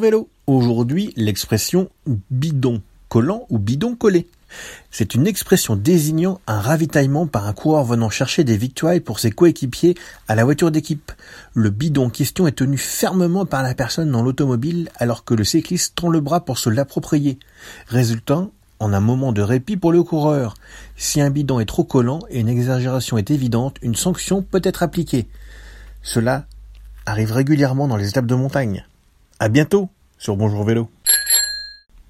vélo. Aujourd'hui, l'expression bidon collant ou bidon collé. C'est une expression désignant un ravitaillement par un coureur venant chercher des victoires pour ses coéquipiers à la voiture d'équipe. Le bidon en question est tenu fermement par la personne dans l'automobile alors que le cycliste tend le bras pour se l'approprier, résultant en un moment de répit pour le coureur. Si un bidon est trop collant et une exagération est évidente, une sanction peut être appliquée. Cela arrive régulièrement dans les étapes de montagne. À bientôt sur Bonjour Vélo.